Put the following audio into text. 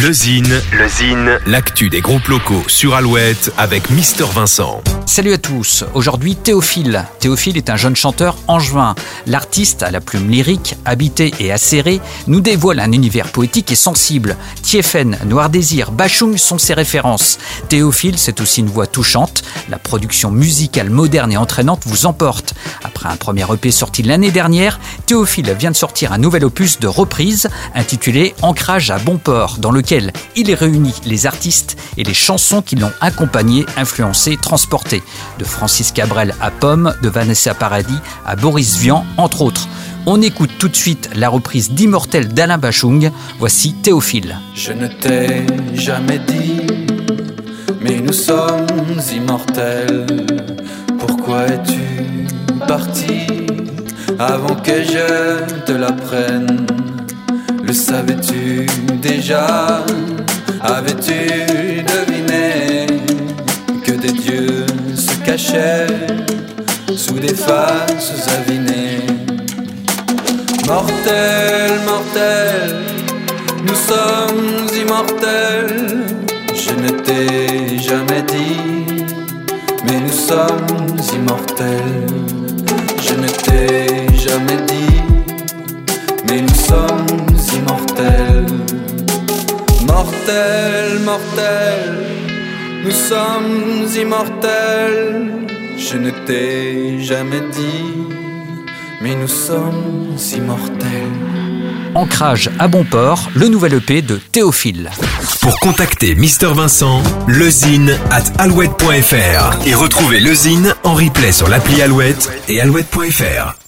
Le Zine, le Zine, l'actu des groupes locaux sur Alouette avec Mister Vincent. Salut à tous. Aujourd'hui, Théophile. Théophile est un jeune chanteur angevin. L'artiste à la plume lyrique, habité et acéré, nous dévoile un univers poétique et sensible. Tiefen, Noir Désir, Bachung sont ses références. Théophile, c'est aussi une voix touchante. La production musicale moderne et entraînante vous emporte. Après un premier EP sorti l'année dernière, Théophile vient de sortir un nouvel opus de reprise intitulé Ancrage à bon port, dans lequel il réunit les artistes et les chansons qui l'ont accompagné, influencé, transporté. De Francis Cabrel à Pomme, de Vanessa Paradis à Boris Vian, entre autres. On écoute tout de suite la reprise d'Immortel d'Alain Bachung. Voici Théophile. Je ne t'ai jamais dit, mais nous sommes immortels. Pourquoi es-tu avant que je te l'apprenne Le savais-tu déjà? Avais-tu deviné que des dieux se cachaient sous des faces avinées? Mortel, mortel, nous sommes immortels. Je ne t'ai jamais dit, mais nous sommes immortels. Ne t'ai jamais dit, mais nous sommes immortels. Mortel, mortel, nous sommes immortels. Je ne t'ai jamais dit, mais nous sommes immortels. Ancrage à bon port, le nouvel EP de Théophile. Pour contacter Mister Vincent, lezine at alouette.fr et retrouver le Zine en replay sur l'appli Alouette et alouette.fr.